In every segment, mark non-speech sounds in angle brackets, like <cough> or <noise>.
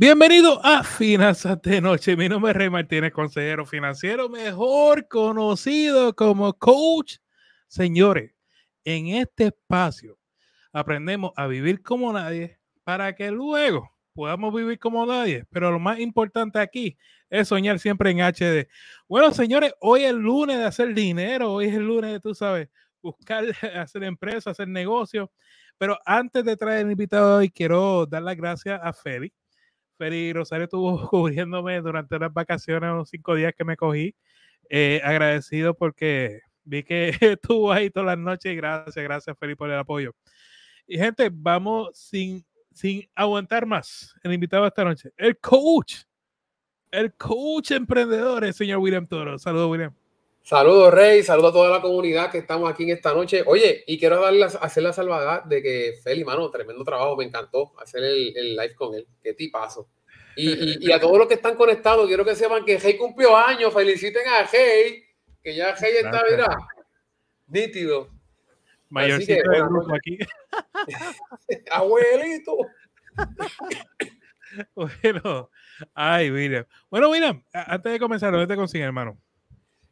Bienvenido a Finanzas de Noche. Mi nombre es Rey Martínez, consejero financiero, mejor conocido como coach. Señores, en este espacio aprendemos a vivir como nadie para que luego podamos vivir como nadie. Pero lo más importante aquí es soñar siempre en HD. Bueno, señores, hoy es lunes de hacer dinero, hoy es el lunes de, tú sabes, buscar <laughs> hacer empresa, hacer negocio. Pero antes de traer el invitado de hoy, quiero dar las gracias a Feli Feli Rosario estuvo <laughs> cubriéndome durante las vacaciones, los cinco días que me cogí. Eh, agradecido porque vi que <laughs> estuvo ahí todas las noches. Gracias, gracias Feli por el apoyo. Y gente, vamos sin, sin aguantar más. El invitado esta noche, el coach, el coach emprendedor, el señor William Toro. Saludos, William. Saludos, Rey. Saludos a toda la comunidad que estamos aquí en esta noche. Oye, y quiero darle, hacer la salvada de que Feli, mano, tremendo trabajo. Me encantó hacer el, el live con él. Qué tipazo. Y, y, <laughs> y, a todos los que están conectados, quiero que sepan que Hey cumplió años. Feliciten a Hey, que ya Hey está, mira, nítido. Mayorcito del grupo aquí. <laughs> Abuelito. <laughs> bueno, ay, William. Bueno, William, antes de comenzar, ¿dónde te consiguen, hermano?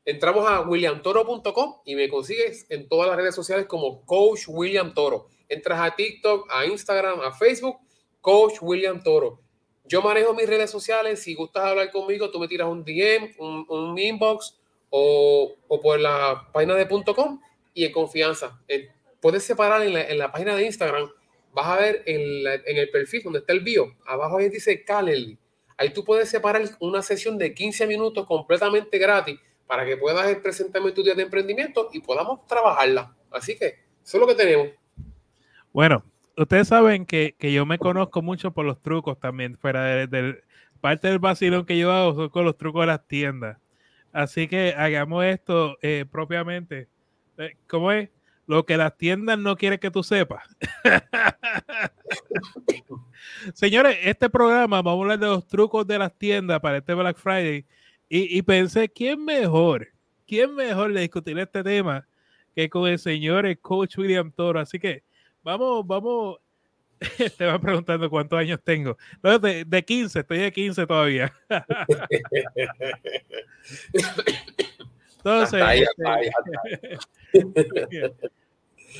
Entramos a williamtoro.com y me consigues en todas las redes sociales como Coach William Toro. Entras a TikTok, a Instagram, a Facebook, Coach William Toro. Yo manejo mis redes sociales. Si gustas hablar conmigo, tú me tiras un DM, un, un inbox o, o, por la página de .com y en confianza. Eh, puedes separar en la, en la, página de Instagram. Vas a ver en, la, en, el perfil donde está el bio. Abajo ahí dice Calendly. Ahí tú puedes separar una sesión de 15 minutos completamente gratis para que puedas presentarme tu día de emprendimiento y podamos trabajarla. Así que eso es lo que tenemos. Bueno, ustedes saben que, que, yo me conozco mucho por los trucos también, fuera de, de, parte del vacilón que yo hago son con los trucos de las tiendas. Así que hagamos esto eh, propiamente. Eh, ¿Cómo es? Lo que las tiendas no quieren que tú sepas. <laughs> Señores, este programa vamos a hablar de los trucos de las tiendas para este Black Friday. Y, y pensé, ¿quién mejor? ¿Quién mejor de discutir este tema que con el señor el coach William Toro? Así que vamos, vamos. <laughs> Te van preguntando cuántos años tengo. No, de, de, 15, estoy de 15 todavía. <laughs> Entonces, ahí, este, ahí, ahí.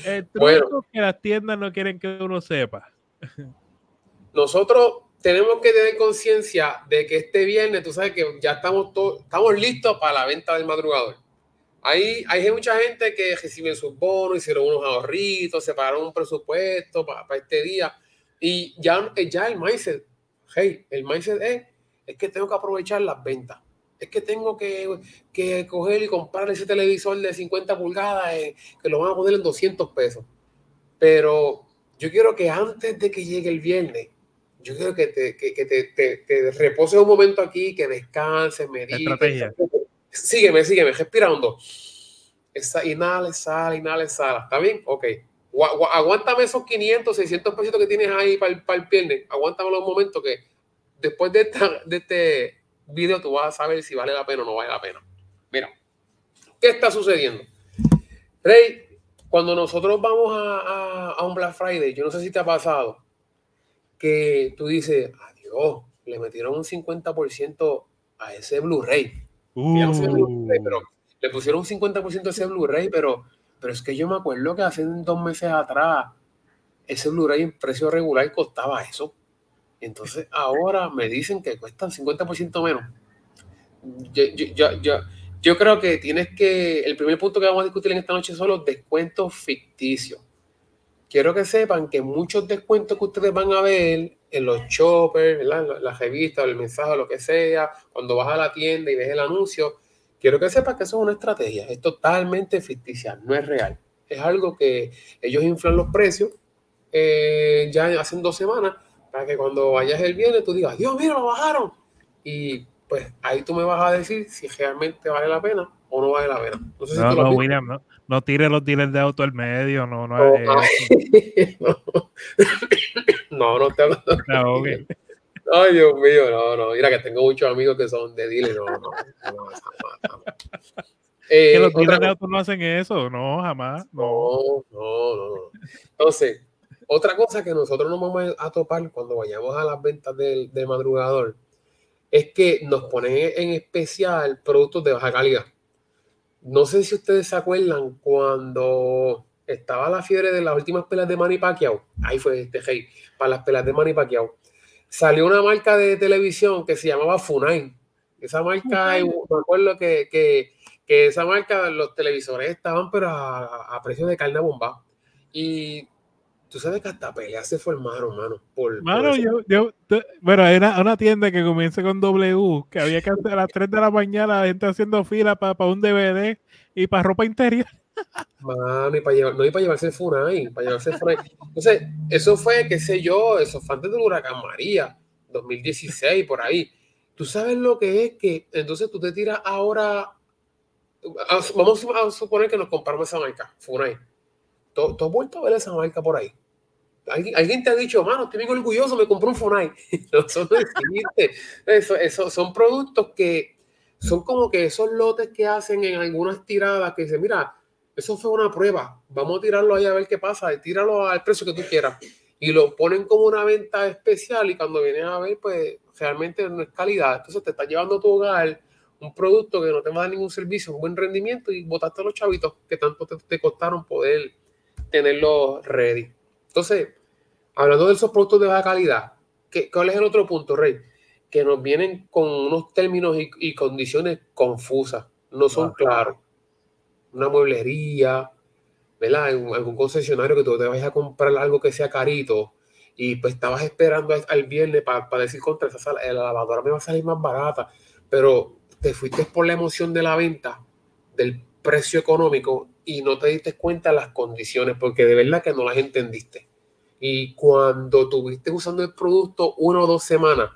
el truco bueno, que las tiendas no quieren que uno sepa. Nosotros tenemos que tener conciencia de que este viernes, tú sabes que ya estamos, todos, estamos listos para la venta del madrugador. Hay, hay mucha gente que recibe sus bonos, hicieron unos ahorritos, separaron un presupuesto para, para este día. Y ya, ya el mindset, hey, el mindset es, es que tengo que aprovechar las ventas. Es que tengo que, que coger y comprar ese televisor de 50 pulgadas eh, que lo van a poner en 200 pesos. Pero yo quiero que antes de que llegue el viernes, yo quiero que te, que, que te, te, te reposes un momento aquí, que descanses, medites. Estrategia sígueme, sígueme, respira hondo. Esa, inhala, exhala, inhala, exhala. ¿Está bien? Ok. Aguántame esos 500, 600 pesitos que tienes ahí para el, para el viernes. Aguántamelo un momento que después de, esta, de este video tú vas a saber si vale la pena o no vale la pena. Mira, ¿qué está sucediendo? Rey, cuando nosotros vamos a, a, a un Black Friday, yo no sé si te ha pasado que tú dices, adiós, le metieron un 50% a ese Blu-ray Uh. pero le pusieron un 50% de ese Blu-ray, pero, pero es que yo me acuerdo que hace dos meses atrás ese Blu-ray en precio regular costaba eso. Entonces ahora me dicen que cuestan 50% menos. Yo, yo, yo, yo, creo que tienes que, el primer punto que vamos a discutir en esta noche son los descuentos ficticios. Quiero que sepan que muchos descuentos que ustedes van a ver en los choppers, ¿verdad? en la revista, el mensaje, lo que sea, cuando vas a la tienda y ves el anuncio, quiero que sepas que eso es una estrategia, es totalmente ficticia, no es real. Es algo que ellos inflan los precios eh, ya hace dos semanas para que cuando vayas el viernes tú digas, Dios, mira, lo bajaron. Y pues ahí tú me vas a decir si realmente vale la pena o no vale la pena. No, sé si no, no William, no, no tire los dealers de auto al medio, no, no. <laughs> No, no, <laughs> no, no te hablo. No, okay. Ay, Dios mío, no, no. Mira que tengo muchos amigos que son de dealers, no, no. no, no eh, que los dealers de auto no hacen eso, no, jamás. No, no, no. no. Entonces, Otra cosa que nosotros nos vamos a topar cuando vayamos a las ventas del, del madrugador es que nos ponen en especial productos de baja calidad. No sé si ustedes se acuerdan cuando estaba la fiebre de las últimas pelas de Manny Pacquiao. Ahí fue este hey, para las pelas de Manny Pacquiao. Salió una marca de televisión que se llamaba Funai. Esa marca, me acuerdo que, que, que, esa marca, los televisores estaban pero a, a precio de carne bomba. Y Tú sabes que hasta peleas se formaron, mano. Por, mano, yo, yo, bueno, era una tienda que comienza con W, que había que hacer a las 3 de la mañana, la gente haciendo fila para un DVD y para ropa interior. <laughs> Mano, y para llevar, no, y para llevarse el Funai, para llevarse el Funai. Entonces, eso fue, qué sé yo, eso fue antes del huracán María, 2016, por ahí. Tú sabes lo que es que, entonces tú te tiras ahora, vamos a suponer que nos compramos esa marca, Funai ¿Tú, has vuelto a ver esa marca por ahí? ¿Alguien, te ha dicho, mano, estoy bien orgulloso, me compré un Funai. <laughs> eso. Eso, son productos que son como que esos lotes que hacen en algunas tiradas que dicen, mira, eso fue una prueba, vamos a tirarlo ahí a ver qué pasa, tíralo al precio que tú quieras. Y lo ponen como una venta especial y cuando vienes a ver, pues realmente no es calidad. Entonces te está llevando a tu hogar un producto que no te va a dar ningún servicio, un buen rendimiento y botaste a los chavitos que tanto te costaron poder tenerlo ready. Entonces, hablando de esos productos de baja calidad, ¿qué, ¿cuál es el otro punto, Rey? Que nos vienen con unos términos y, condiciones confusas, no son claros. Una mueblería, ¿verdad? Algún concesionario que tú te vayas a comprar algo que sea carito y pues estabas esperando al viernes para decir contra esa la lavadora me va a salir más barata, pero te fuiste por la emoción de la venta, del precio económico y no te diste cuenta las condiciones porque de verdad que no las entendiste. Y cuando tuviste usando el producto una o dos semanas,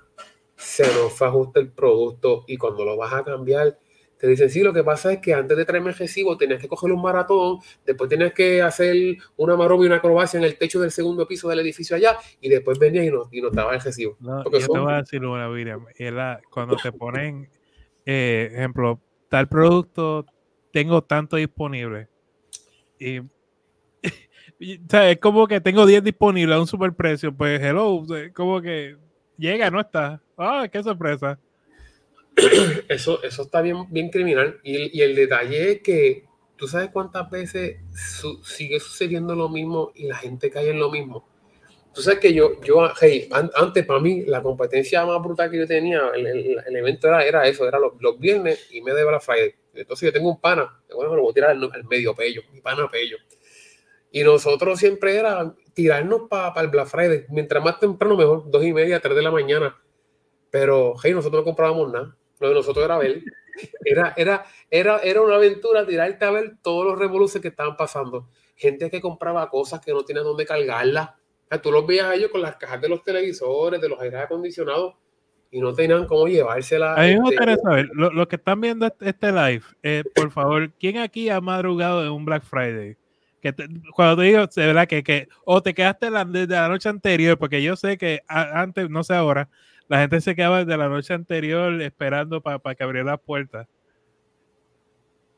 se nos fue ajuste el producto y cuando lo vas a cambiar, te dicen, sí, lo que pasa es que antes de traerme el recibo tenías que coger un maratón, después tenías que hacer una maroma y una acrobacia en el techo del segundo piso del edificio allá y después venías y no, y no estaba el recibo. No, yo te voy a decir una, Miriam, cuando te ponen, eh, ejemplo, tal producto tengo tanto disponible. Y, <laughs> es como que tengo 10 disponibles a un super precio. Pues, hello, como que llega, no está. Ah, qué sorpresa. <coughs> Eso, eso está bien, bien criminal. Y, y el detalle es que tú sabes cuántas veces sigue sucediendo lo mismo y la gente cae en lo mismo. Tú sabes que yo, yo hey, antes para mí la competencia más brutal que yo tenía, el, el, evento era, era eso, era los, los, viernes y me de Black Friday. Entonces yo tengo un pana, bueno, me voy a tirar al, medio pello, mi pana pello. Y nosotros siempre era tirarnos para el Black Friday, mientras más temprano mejor, dos y media, tres de la mañana. Pero, hey, nosotros no comprábamos nada, lo de nosotros era ver. Era, era, era, era una aventura tirarte a ver todos los revoluciones que estaban pasando. Gente que compraba cosas que no tienen dónde cargarlas tú los veías a ellos con las cajas de los televisores, de los aires acondicionados, y no tenían cómo llevársela. A mí me este, gustaría saber, los que están viendo este, este live, eh, por <laughs> favor, ¿quién aquí ha madrugado en un Black Friday? Que cuando te digo, de verdad que, que o te quedaste la, desde la noche anterior, porque yo sé que antes, no sé ahora, la gente se quedaba desde la noche anterior esperando para que abriera las puertas.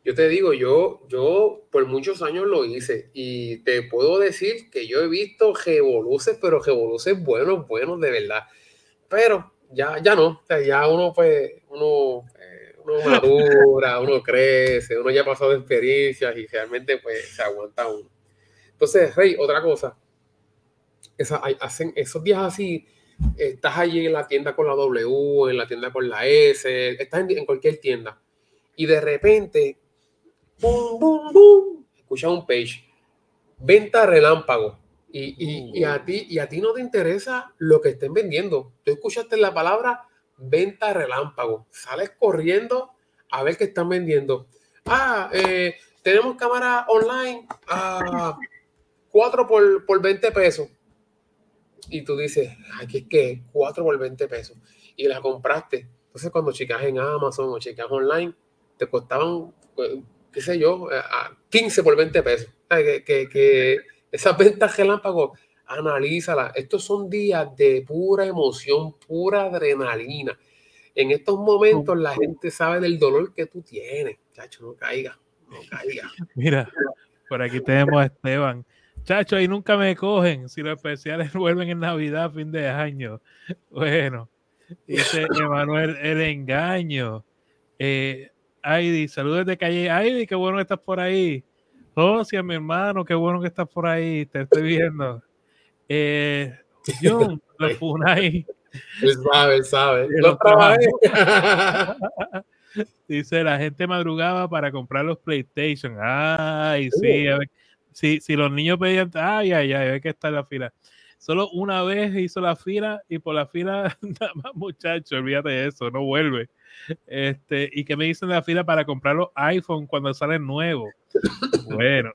Yo te digo, yo, yo por muchos años lo hice y te puedo decir que yo he visto revoluces, pero revoluces buenos, buenos de verdad. Pero ya, ya no, ya uno pues, uno, eh, uno <laughs> madura, uno crece, uno ya ha pasado experiencias y realmente pues se aguanta uno. Entonces, Rey, otra cosa, esa, hacen esos días así, estás allí en la tienda con la W, en la tienda con la S, estás en, en cualquier tienda y de repente boom, boom, boom. Escucha un page. Venta relámpago. Y, y, a ti, y a ti no te interesa lo que estén vendiendo. Tú escuchaste la palabra venta relámpago. Sales corriendo a ver qué están vendiendo. Ah, eh, tenemos cámara online a 4 por, por 20 pesos. Y tú dices, aquí es que 4 por 20 pesos. Y la compraste. Entonces, cuando chicas en Amazon o chicas online, te costaban pues, qué sé yo, a 15 por 20 pesos. Que, que, que esas ventas relámpago, analízala. Estos son días de pura emoción, pura adrenalina. En estos momentos la gente sabe del dolor que tú tienes. Chacho, no caiga, no caiga. <laughs> Mira, por aquí tenemos a Esteban. Chacho, ahí nunca me cogen si los especiales <laughs> vuelven en Navidad, fin de año. Bueno, dice <laughs> Emanuel, el engaño. Eh, Aidi, saludos de calle. Aidi, qué bueno que estás por ahí. José, mi hermano, qué bueno que estás por ahí. Te estoy viendo. Eh, John, <laughs> la Funai. Él sabe, él sabe. Lo <laughs> Dice, la gente madrugaba para comprar los PlayStation. Ay, sí, a ver, si, si los niños pedían, ay, ay, ay, ve que está en la fila. Solo una vez hizo la fila y por la fila, <laughs> nada más muchacho, olvídate de eso, no vuelve. Este, y que me dicen la fila para comprar los iPhone cuando salen nuevos. <coughs> Bueno.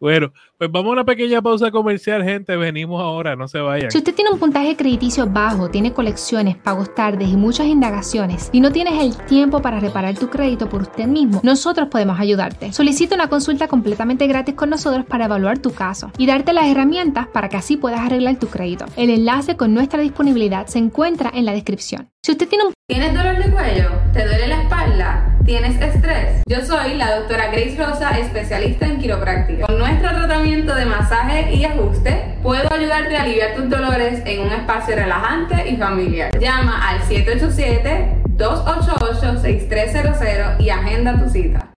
Bueno, pues vamos a una pequeña pausa comercial, gente. Venimos ahora, no se vayan. Si usted tiene un puntaje crediticio bajo, tiene colecciones, pagos tardes y muchas indagaciones y no tienes el tiempo para reparar tu crédito por usted mismo, nosotros podemos ayudarte. Solicita una consulta completamente gratis con nosotros para evaluar tu caso y darte las herramientas para que así puedas arreglar tu crédito. El enlace con nuestra disponibilidad se encuentra en la descripción. Si usted tiene un... ¿Tienes dolor de cuello? ¿Te duele la espalda? ¿Tienes estrés? Yo soy la doctora Grace Rosa, especialista en quiropráctica. Con nuestro tratamiento de masaje y ajuste, puedo ayudarte a aliviar tus dolores en un espacio relajante y familiar. Llama al 787-288-6300 y agenda tu cita.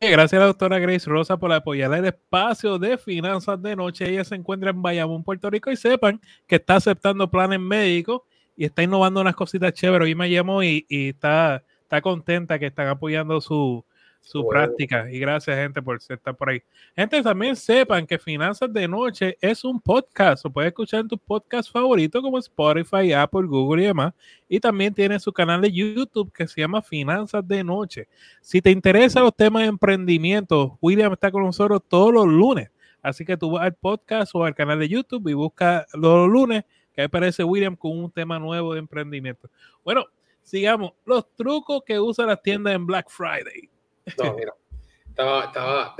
Gracias a la doctora Grace Rosa por apoyar el espacio de finanzas de noche. Ella se encuentra en Bayamón, Puerto Rico y sepan que está aceptando planes médicos y está innovando unas cositas chéveres. Hoy me llamó y, y está está contenta que están apoyando su, su práctica. Y gracias, gente, por estar por ahí. Gente, también sepan que Finanzas de Noche es un podcast. O puedes escuchar en tu podcast favorito como Spotify, Apple, Google y demás. Y también tiene su canal de YouTube que se llama Finanzas de Noche. Si te interesan los temas de emprendimiento, William está con nosotros todos los lunes. Así que tú vas al podcast o al canal de YouTube y busca los lunes que aparece William con un tema nuevo de emprendimiento. Bueno, sigamos. Los trucos que usan las tiendas en Black Friday. No, mira. Estaba, estaba,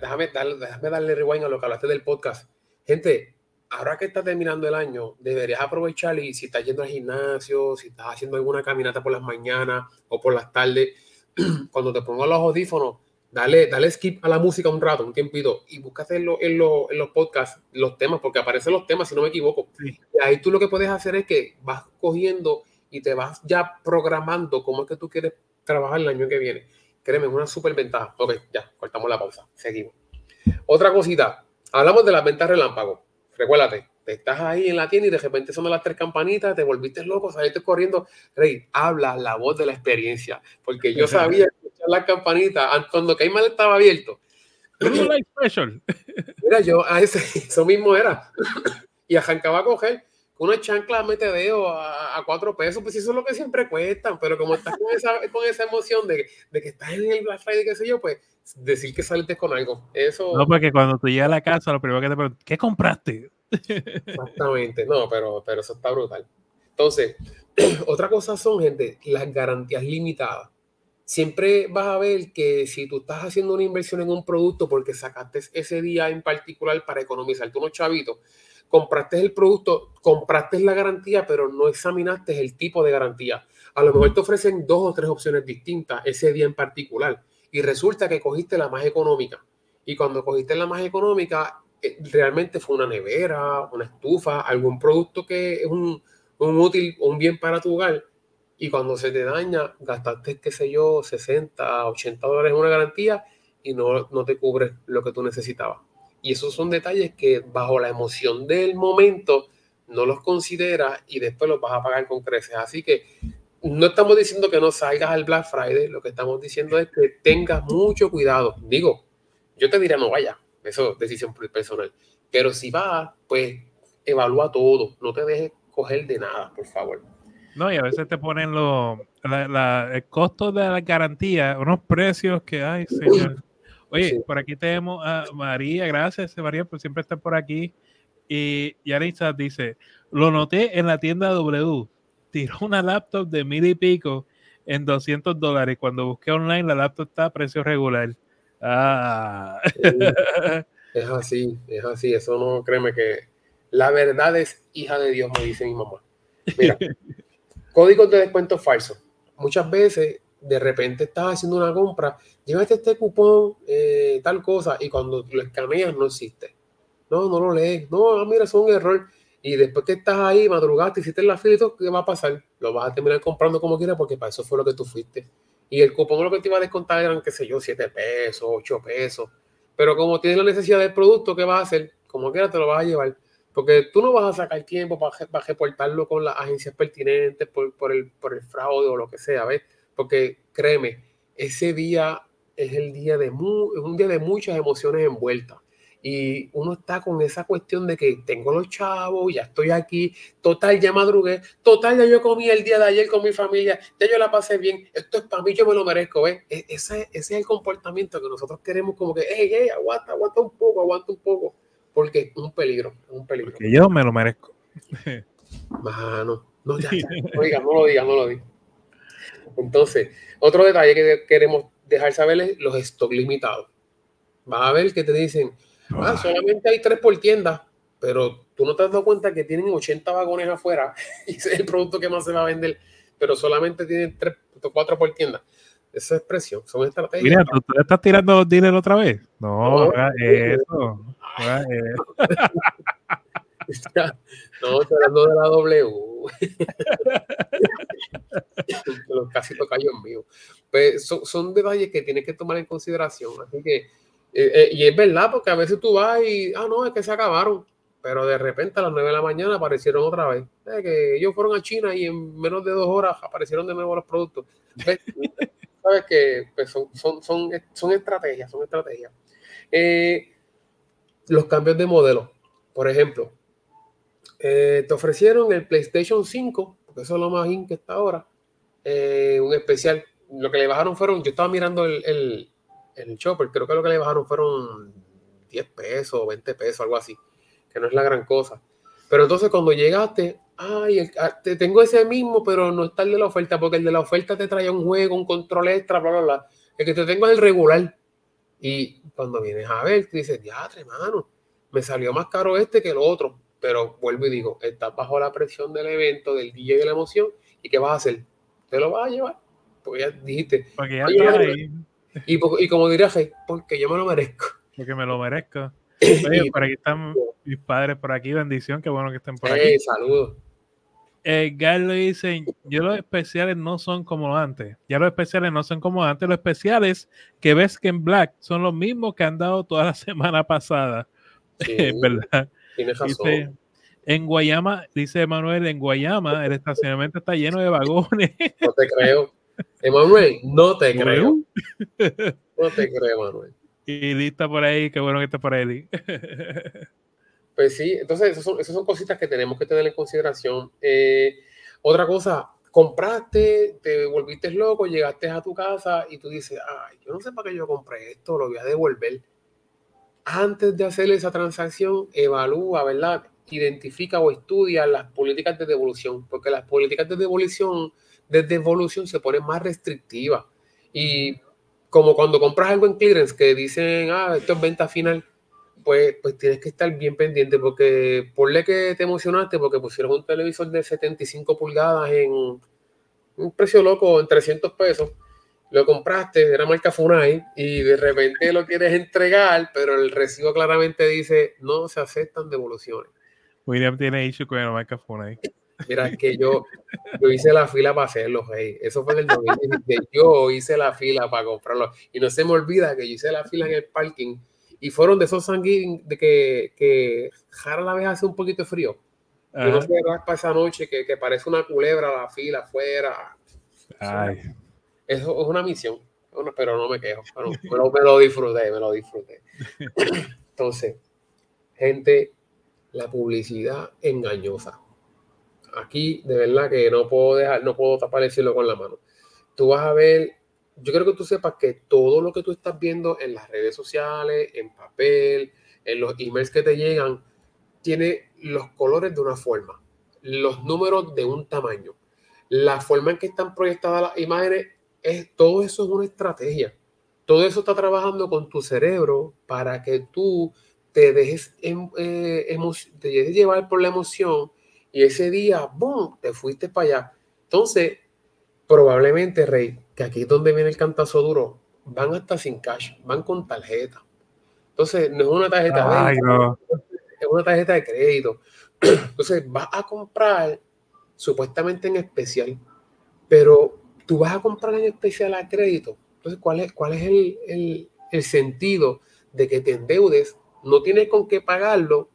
déjame, déjame darle rewind a lo que hablaste del podcast. Gente, ahora que está terminando el año, deberías aprovechar y si estás yendo al gimnasio, si estás haciendo alguna caminata por las mañanas o por las tardes, <clears throat> cuando te pongas los audífonos, dale, dale skip a la música un rato, un tiempito, y búscate en, en, en, los podcasts los temas, porque aparecen los temas, si no me equivoco. Y ahí tú lo que puedes hacer es que vas cogiendo y te vas ya programando cómo es que tú quieres trabajar el año que viene. Créeme, es una súper ventaja. Ok, ya, cortamos la pausa. Seguimos. Otra cosita, hablamos de las ventas relámpago. Recuérdate, te estás ahí en la tienda y de repente son las tres campanitas, te volviste loco, saliste corriendo. Rey, habla la voz de la experiencia, porque yo sabía escuchar las campanitas cuando Cayman estaba abierto. <laughs> Mira, yo, a ese, eso mismo era. y arrancaba a coger una chancla mete dedo a, a, cuatro pesos, pues eso es lo que siempre cuestan, pero como estás con esa, <laughs> con esa emoción de, de, que estás en el Black Friday, qué sé yo, pues decir que saliste con algo. Eso... No, porque cuando tú llegas a la casa, lo primero que te preguntan, ¿qué compraste? Exactamente, no, pero, pero eso está brutal. Entonces, <clears throat> otra cosa son, gente, las garantías limitadas. Siempre vas a ver que si tú estás haciendo una inversión en un producto porque sacaste ese día en particular para economizarte unos chavitos, compraste el producto, compraste la garantía, pero no examinaste el tipo de garantía. A lo mejor te ofrecen dos o tres opciones distintas ese día en particular y resulta que cogiste la más económica. Y cuando cogiste la más económica, realmente fue una nevera, una estufa, algún producto que es un, un útil, un bien para tu hogar. Y cuando se te daña, gastaste, qué sé yo, 60, 80 dólares en una garantía y no, no te cubre lo que tú necesitabas. Y esos son detalles que bajo la emoción del momento no los consideras y después los vas a pagar con creces. Así que no estamos diciendo que no salgas al Black Friday, lo que estamos diciendo es que tengas mucho cuidado. Digo, yo te diría no vaya, eso es decisión personal. Pero si vas, pues evalúa todo, no te dejes coger de nada, por favor. No, y a veces te ponen lo, el costo de la garantía, unos precios que, ay, señor. <laughs> Oye, por aquí tenemos a María, gracias María por siempre estar por aquí. Y Yarisa dice, lo noté en la tienda W, tiró una laptop de mil y pico en 200 dólares. Cuando busqué online, la laptop está a precio regular. Ah. <laughs> Es así, es así. Eso no, créeme que la verdad es hija de Dios, me dice mi mamá. Mira, <laughs> códigos de descuento falsos. Muchas veces de repente estás haciendo una compra, llévate este cupón, eh, tal cosa, y cuando lo escaneas no existe. No, no lo lees. No, ah, mira, es un error. Y después que estás ahí, madrugaste, hiciste la fila ¿qué va a pasar? Lo vas a terminar comprando como quieras porque para eso fue lo que tú fuiste. Y el cupón lo que te iba a descontar eran, qué sé yo, 7 pesos, 8 pesos. Pero como tienes la necesidad del producto, ¿qué vas a hacer? Como quiera te lo vas a llevar. Porque tú no vas a sacar tiempo para, para reportarlo con las agencias pertinentes por, por, el, por el fraude o lo que sea, ¿ves? Porque créeme, ese día es el día de un día de muchas emociones envueltas y uno está con esa cuestión de que tengo los chavos, ya estoy aquí, total, ya madrugué, total, ya yo comí el día de ayer con mi familia, ya yo la pasé bien, esto es para mí, yo me lo merezco, ¿ves? E, ese, ese es el comportamiento que nosotros queremos como que, hey, hey, aguanta, aguanta un poco, aguanta un poco, porque es un peligro, es un peligro. Porque yo me lo merezco. <laughs> Mano, no, ya, no, diga, <laughs> no lo diga, no lo diga. Entonces, otro detalle que queremos dejar saber es los stock limitados. Vas a ver que te dicen, Ah, solamente hay tres por tienda, pero tú no te has dado cuenta que tienen 80 vagones afuera <laughs> y ese es el producto que más se va a vender, pero solamente tienen tres o cuatro por tienda. Esa es presión, son estrategias. Mira, ¿tú, le estás tirando los dealers otra vez? No, no eso. <laughs> no, estoy hablando de la W. <laughs> Casi tocayo mío. Pues son, son detalles que tienes que tomar en consideración. Así que eh, eh, y es verdad, porque a veces tú vas y, ah, no, es que se acabaron, pero de repente a las 9 de la mañana aparecieron otra vez. que ellos fueron a China y en menos de dos horas aparecieron de nuevo los productos. <laughs> Sabes que pues, son, son, son, son, estrategias, son estrategias. Eh, los cambios de modelo, por ejemplo, te ofrecieron el PlayStation 5, porque eso es lo más in que está ahora, un especial. Lo que le bajaron fueron, yo estaba mirando el Chopper, creo que lo que le bajaron fueron 10 pesos, 20 pesos, algo así, que no es la gran cosa. Pero entonces cuando llegaste, ay, ah, te tengo ese mismo, pero no está el de la oferta, porque el de la oferta te trae un juego, un control extra, bla, bla, bla. El que te tengo es el regular. Y cuando vienes a ver, te dices, ya, hermano, me salió más caro este que el otro. Pero vuelvo y digo, estás bajo la presión del evento, del día y de la emoción, ¿y qué vas a hacer? ¿Te lo vas a llevar? Porque ya dijiste. Porque ya. Y, y como diría porque yo me lo merezco. Porque me lo merezco. <laughs> Oye, por aquí están mis padres por aquí, bendición, qué bueno que estén por aquí. saludos. Eh, le dice, yo los especiales no son como antes. Ya los especiales no son como antes. Los especiales que ves que en Black son los mismos que han dado toda la <laughs> semana pasada. <laughs> ¿Verdad? Tienes razón. en Guayama, dice Manuel, en Guayama el estacionamiento está lleno de vagones. No te creo. Emanuel, no te creo. No te creo, Emanuel. Y lista por ahí, qué bueno que está por ahí. Pues sí, entonces esas son, esas son cositas que tenemos que tener en consideración. Eh, otra cosa, compraste, te volviste loco, llegaste a tu casa y tú dices, ay, yo no sé para qué yo compré esto, lo voy a devolver. Antes de hacer esa transacción, evalúa, ¿verdad? Identifica o estudia las políticas de devolución, porque las políticas de devolución de devolución se pone más restrictiva. Y como cuando compras algo en clearance que dicen, ah, esto es venta final, pues, pues tienes que estar bien pendiente porque ponle que te emocionaste porque pusieron un televisor de 75 pulgadas en un precio loco, en 300 pesos. Lo compraste, era marca Funai, y de repente lo quieres entregar, pero el recibo claramente dice no se aceptan devoluciones. William tiene issue con la marca Funai. Mira, es que yo, yo hice la fila para hacerlo, hey. Eso fue en el 2017. Yo hice la fila para comprarlo. Y no se me olvida que yo hice la fila en el parking. Y fueron de esos sanguíneos de que, que jara la vez hace un poquito de frío. Yo no sé para esa noche que, que, parece una culebra la fila afuera. Ay. Eso es una misión. pero no me quejo. me, lo, me lo disfruté, me lo disfruté. <laughs> Entonces, gente, la publicidad engañosa aquí de verdad que no puedo dejar, no puedo tapar el cielo con la mano. Tú vas a ver, yo creo que tú sepas que todo lo que tú estás viendo en las redes sociales, en papel, en los emails que te llegan, tiene los colores de una forma, los números de un tamaño, la forma en que están proyectadas las imágenes, es, todo eso es una estrategia. Todo eso está trabajando con tu cerebro para que tú te dejes, em, eh, te dejes llevar por la emoción y ese día, ¡boom!, te fuiste para allá. Entonces, probablemente, Rey, que aquí es donde viene el cantazo duro, van hasta sin cash, van con tarjeta. Entonces, no es una tarjeta Ay, de no. es una tarjeta de crédito. <clears throat> Entonces, vas a comprar supuestamente en especial, pero tú vas a comprar en especial a crédito. Entonces, ¿cuál es, cuál es el, el- el sentido de que te endeudes? No tienes con qué pagarlo,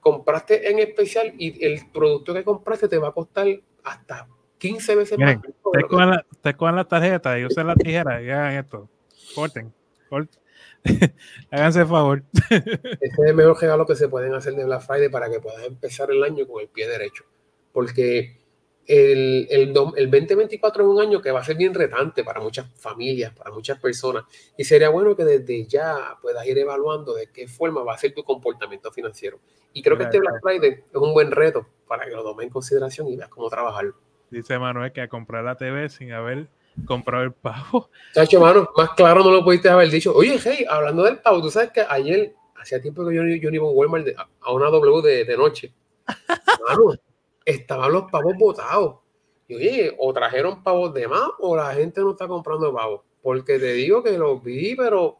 compraste en especial y el producto que compraste te va a costar hasta 15 veces Miren, más. que- cojan la, ustedes cojan la tarjeta y usen la tijera y hagan esto. Corten. corten. <laughs> Háganse el favor. <laughs> Ese es el mejor regalo que se pueden hacer de Black Friday para que puedas empezar el año con el pie derecho. Porque el, el, el 2024 es un año que va a ser bien retante para muchas familias, para muchas personas. Y sería bueno que desde ya puedas ir evaluando de qué forma va a ser tu comportamiento financiero. Y creo que este Black Friday es un buen reto para que lo tomes en consideración y veas cómo trabajarlo. Dice Manuel que a comprar la TV sin haber comprado el pavo. <laughs> Chacho, mano, más claro no lo pudiste haber dicho. Oye, hey, hablando del pavo, tú sabes que ayer, hacía tiempo que yo, yo no iba a Walmart de- a una W de, de noche. <laughs> Mano, estaban los pavos botados. Y oye, o trajeron pavos de más o la gente no está comprando pavos. Porque te digo que los vi, pero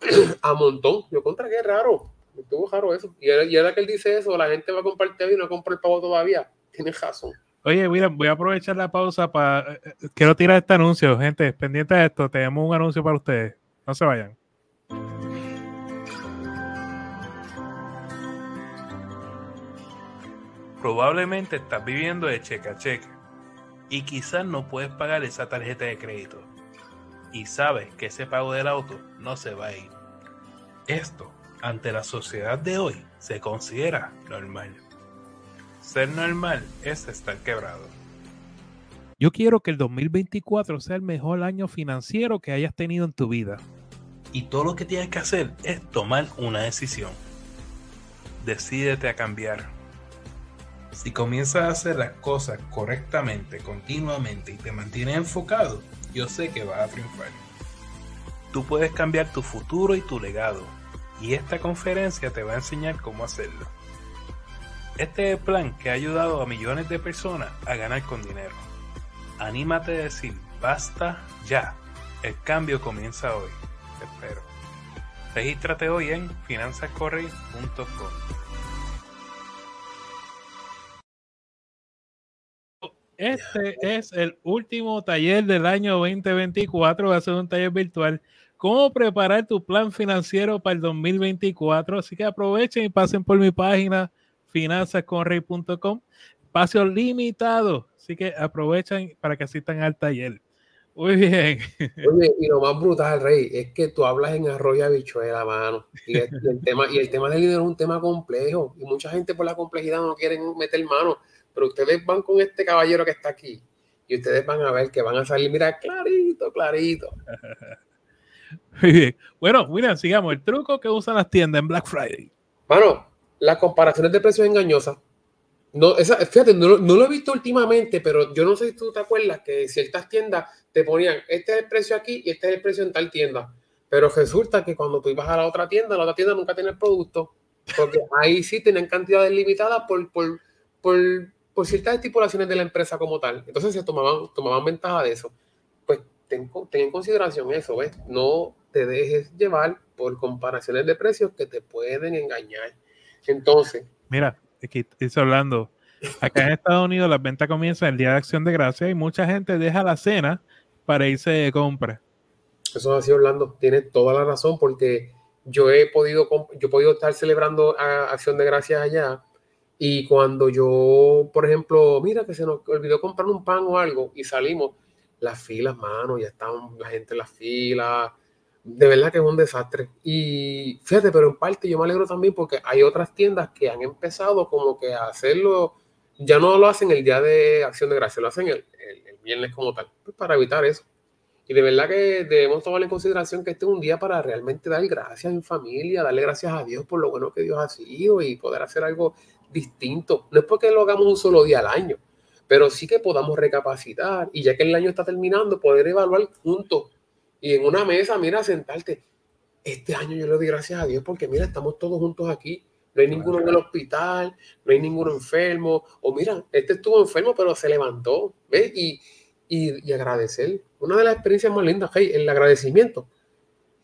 <clears throat> a montón. Yo contra qué raro. Me estuvo raro eso. Y ahora, que él dice eso, la gente va a comprar TV y no compra el pavo todavía. Tienes razón. Oye, mira, voy a aprovechar la pausa para. Quiero tirar este anuncio, gente. Pendiente de esto, tenemos un anuncio para ustedes. No se vayan. Probablemente estás viviendo de cheque a cheque y quizás no puedes pagar esa tarjeta de crédito y sabes que ese pago del auto no se va a ir. Esto, ante la sociedad de hoy, se considera normal. Ser normal es estar quebrado. Yo quiero que el 2024 sea el mejor año financiero que hayas tenido en tu vida. Y todo lo que tienes que hacer es tomar una decisión. Decídete a cambiar. Si comienzas a hacer las cosas correctamente, continuamente y te mantienes enfocado, yo sé que vas a triunfar. Tú puedes cambiar tu futuro y tu legado, y esta conferencia te va a enseñar cómo hacerlo. Este es el plan que ha ayudado a millones de personas a ganar con dinero. Anímate a decir basta ya. El cambio comienza hoy. Te espero. Regístrate hoy en finanzascorrey.com. Este es el último taller del año 2024. Va a ser un taller virtual. Cómo preparar tu plan financiero para el 2024. Así que aprovechen y pasen por mi página finanzasconrey.com. Espacio limitado. Así que aprovechen para que asistan al taller. Muy bien. <laughs> Oye, y lo más brutal, Rey, es que tú hablas en arroyo habichuela, mano. Y, es- y el tema, y el tema del dinero es un tema complejo. Y mucha gente por la complejidad no quieren meter mano. Pero ustedes van con este caballero que está aquí. Y ustedes van a ver que van a salir, mira, clarito, clarito. <laughs> Muy bien. Bueno, mira, sigamos. El truco que usan las tiendas en Black Friday. Mano, las comparaciones de precios engañosas. No, esa, fíjate, no, lo- no lo he visto últimamente, pero yo no sé si tú te acuerdas que ciertas tiendas te ponían, este es el precio aquí y este es el precio en tal tienda. Pero resulta que cuando tú ibas a la otra tienda, la otra tienda nunca tenía el producto. Porque <laughs> ahí sí tenían cantidades limitadas por, por, por, por ciertas estipulaciones de la empresa como tal. Entonces se tomaban, tomaban ventaja de eso. Pues ten, ten en consideración eso, ¿ves? No te dejes llevar por comparaciones de precios que te pueden engañar. Entonces, Mira, aquí dice Orlando. Acá en Estados Unidos las ventas comienzan el día de acción de gracia y mucha gente deja la cena para irse de compra. Eso es así, Orlando. Tienes toda la razón porque yo he podido, yo he podido estar celebrando a- Acción de Gracias allá y cuando yo, por ejemplo, mira que se nos olvidó comprar un pan o algo y salimos, las filas, mano, ya estaban la gente en las filas. De verdad que es un desastre. Y fíjate, pero en parte yo me alegro también porque hay otras tiendas que han empezado como que a hacerlo, ya no lo hacen el día de Acción de Gracias, lo hacen el, el- el viernes como tal, pues para evitar eso. Y de verdad que debemos tomar en consideración que este es un día para realmente dar gracias en familia, darle gracias a Dios por lo bueno que Dios ha sido y poder hacer algo distinto. No es porque lo hagamos un solo día al año, pero sí que podamos recapacitar y ya que el año está terminando, poder evaluar juntos y en una mesa, mira, sentarte. Este año yo le doy gracias a Dios porque mira, estamos todos juntos aquí. No hay ninguno en el hospital, no hay ninguno enfermo. O mira, este estuvo enfermo, pero se levantó. ¿Ves? Y, y, agradecer. Una de las experiencias más lindas, hey, el agradecimiento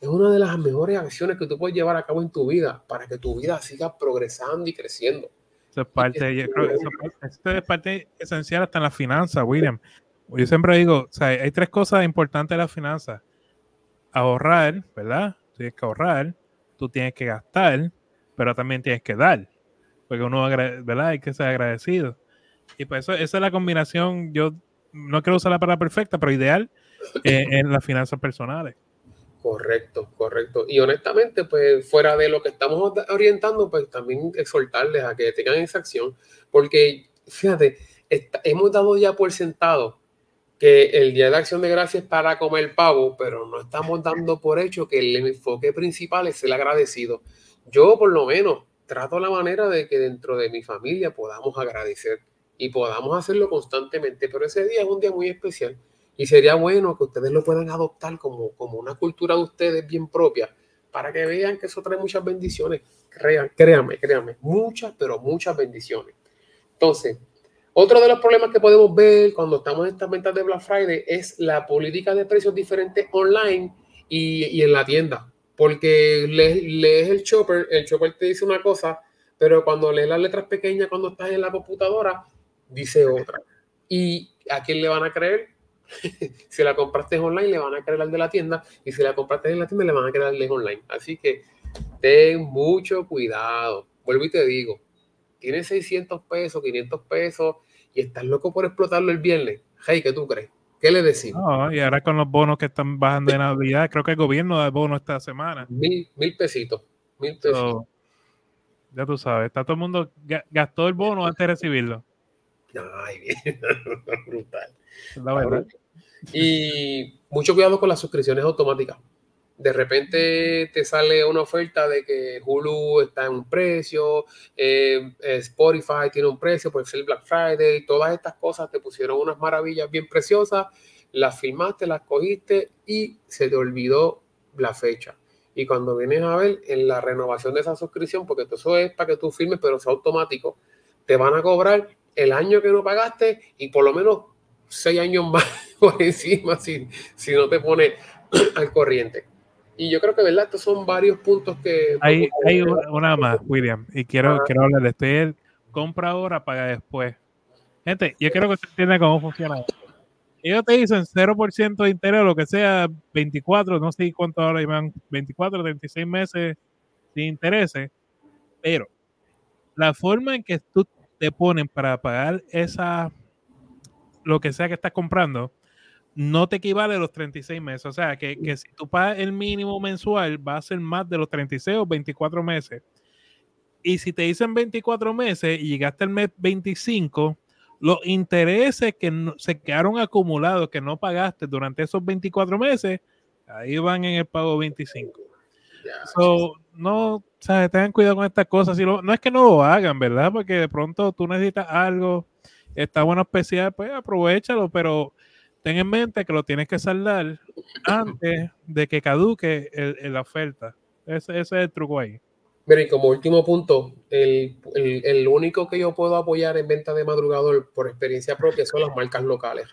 es una de las mejores acciones que tú puedes llevar a cabo en tu vida para que tu vida siga progresando y creciendo. Eso es parte, yo creo, eso, es parte esencial hasta en la finanza, William. Yo siempre digo, o sea, hay tres cosas importantes en la finanza. Ahorrar, ¿verdad? Tienes que ahorrar, tú tienes que gastar, pero también tienes que dar. Porque uno, ¿verdad? Hay que ser agradecido. Y pues eso, esa es la combinación, yo no quiero usar la palabra perfecta, pero ideal eh, en las finanzas personales. Correcto, correcto. Y honestamente, pues fuera de lo que estamos orientando, pues también exhortarles a que tengan esa acción, porque fíjate, hemos dado ya por sentado que el Día de Acción de Gracias es para comer pavo, pero no estamos dando por hecho que el enfoque principal es el agradecido. Yo por lo menos trato la manera de que dentro de mi familia podamos agradecer y podamos hacerlo constantemente, pero ese día es un día muy especial y sería bueno que ustedes lo puedan adoptar como, como una cultura de ustedes bien propia para que vean que eso trae muchas bendiciones. Crean, créanme, créanme, muchas, pero muchas bendiciones. Entonces, otro de los problemas que podemos ver cuando estamos en estas ventas de Black Friday es la política de precios diferentes online y, y en la tienda. Porque lees, lees el chopper, el chopper te dice una cosa, pero cuando lees las letras pequeñas cuando estás en la computadora, dice otra. ¿Y a quién le van a creer? <laughs> si la compraste online, le van a creer al de la tienda. Y si la compraste en la tienda, le van a creer al de online. Así que ten mucho cuidado. Vuelvo y te digo, tienes 600 pesos, 500 pesos y estás loco por explotarlo el viernes. Hey, ¿qué tú crees? ¿Qué le decimos? y ahora con los bonos que están bajando de Navidad, creo que el gobierno da bonos esta semana. Mil, mil pesitos. Mil pesitos. ya tú sabes, está todo el mundo gastó el bono antes de recibirlo. Ay, <laughs> bien. brutal. La verdad. Y mucho cuidado con las suscripciones automáticas. De repente te sale una oferta de que Hulu está en un precio, eh, Spotify tiene un precio por ser Black Friday, todas estas cosas te pusieron unas maravillas bien preciosas, las filmaste, las cogiste y se te olvidó la fecha. Y cuando vienes a ver en la renovación de esa suscripción, porque eso es para que tú firmes, pero es automático, te van a cobrar el año que no pagaste y por lo menos seis años más <laughs> por encima si, si no te pone <clears throat> al corriente. Y yo creo que, ¿verdad? Estos son varios puntos que... Hay, hay una, más, William, y quiero, quiero hablarle. Estoy el compra ahora, paga después. Gente, yo quiero que se entienda cómo funciona Ellos te dicen 0% de interés lo que sea, 24, no sé cuánto ahora llevan, 24, 36 meses sin intereses, pero la forma en que tú te ponen para pagar esa, lo que sea que estás comprando, no te equivale a los 36 meses. O sea, que, que, si tú pagas el mínimo mensual, va a ser más de los 36 o 24 meses. Y si te dicen 24 meses y llegaste al mes 25, los intereses que se quedaron acumulados, que no pagaste durante esos 24 meses, ahí van en el pago 25. So, no, sea, tengan cuidado con estas cosas. Si no es que no lo hagan, ¿verdad? Porque de pronto tú necesitas algo, está bueno especial, pues aprovechalo, pero ten en mente que lo tienes que saldar antes de que caduque la oferta. Ese, ese, es el truco ahí. Mira, y como último punto, el, el, el, único que yo puedo apoyar en venta de madrugador por experiencia propia son las marcas locales.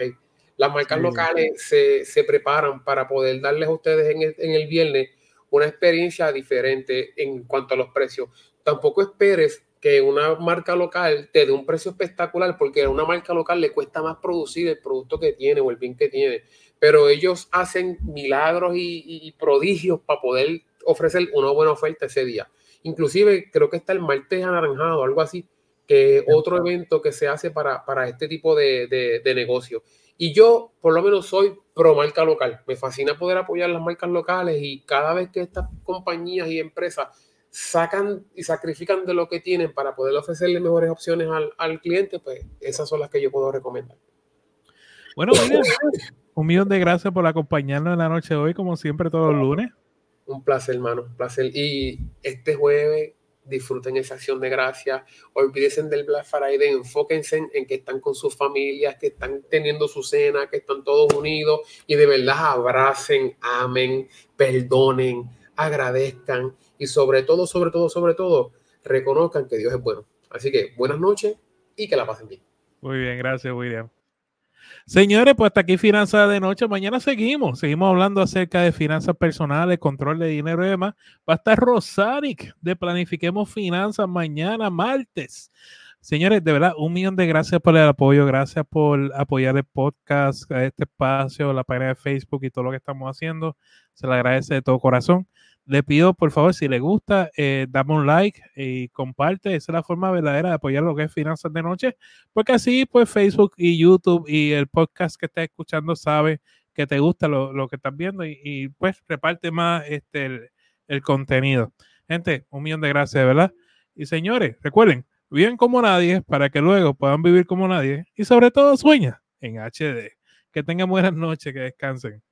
Las marcas locales se, se, preparan para poder darles a ustedes en el, en el viernes una experiencia diferente en cuanto a los precios. Tampoco esperes que una marca local te dé un precio espectacular porque a una marca local le cuesta más producir el producto que tiene o el bien que tiene. Pero ellos hacen milagros y, prodigios para poder ofrecer una buena oferta ese día. Inclusive creo que está el martes anaranjado, algo así, que otro evento que se hace para, para este tipo de, de, de negocio. Y yo, por lo menos, soy pro marca local. Me fascina poder apoyar las marcas locales y cada vez que estas compañías y empresas sacan y sacrifican de lo que tienen para poder ofrecerle mejores opciones al, al cliente, pues esas son las que yo puedo recomendar. Bueno, un millón de gracias por acompañarnos en la noche de hoy, como siempre, todos los lunes. Un placer, hermano, un placer. Y este jueves disfruten esa acción de gracias, olvídense del Black Friday, enfóquense en, que están con sus familias, que están teniendo su cena, que están todos unidos y de verdad abracen, amen, perdonen, agradezcan y sobre todo, sobre todo, sobre todo, reconozcan que Dios es bueno. Así que buenas noches y que la pasen bien. Muy bien, gracias William. Señores, pues hasta aquí Finanzas de Noche. Mañana seguimos. Seguimos hablando acerca de finanzas personales, control de dinero y demás. Va a estar Rosaric de Planifiquemos Finanzas mañana, martes. Señores, de verdad, un millón de gracias por el apoyo. Gracias por apoyar el podcast, este espacio, la página de Facebook y todo lo que estamos haciendo. Se le agradece de todo corazón le pido por favor, si le gusta, eh, dame un like y comparte. Esa es la forma verdadera de apoyar lo que es Finanzas de Noche, porque así pues Facebook y YouTube y el podcast que estás escuchando sabe que te gusta lo, que estás viendo y, pues reparte más este, el, contenido. Gente, un millón de gracias, ¿verdad? Y señores, recuerden, viven como nadie para que luego puedan vivir como nadie y sobre todo sueña en HD. Que tengan buenas noches, que descansen.